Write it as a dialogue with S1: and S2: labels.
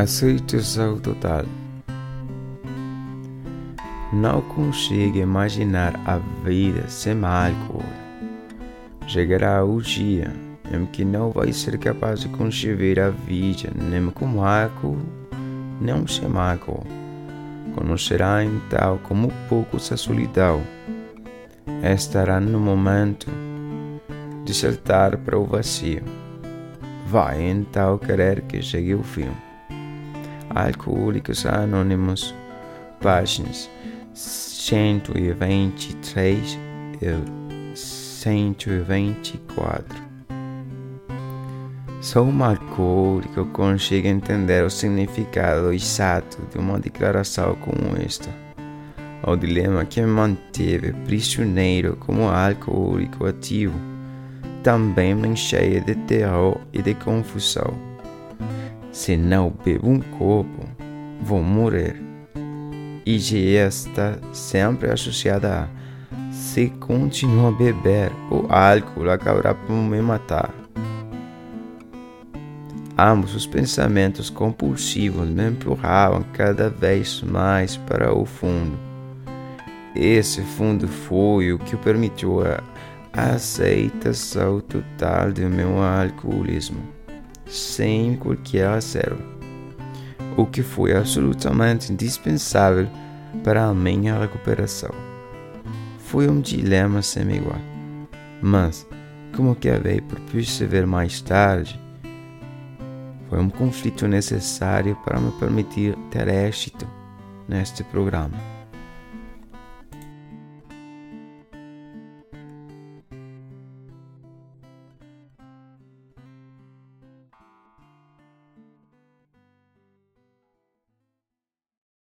S1: Aceitação total. Não consigo imaginar a vida sem álcool. Chegará o dia em que não vai ser capaz de conceber a vida nem com álcool, nem sem álcool. Conhecerá então como poucos a solidão. Estará no momento de saltar para o vazio. Vai então querer que chegue o fim. Alcoólicos Anônimos, páginas 123 e 124. Só um alcoólico consegue entender o significado exato de uma declaração como esta. O dilema que me manteve prisioneiro como alcoólico ativo também me cheia de terror e de confusão se não bebo um copo, vou morrer. E já está sempre associada a se continuo a beber, o álcool acabará por me matar. Ambos os pensamentos compulsivos me empurravam cada vez mais para o fundo. Esse fundo foi o que permitiu a aceitação total do meu alcoolismo sem qualquer reserva, o que foi absolutamente indispensável para a minha recuperação. Foi um dilema sem igual, mas, como acabei por perceber mais tarde, foi um conflito necessário para me permitir ter êxito neste programa.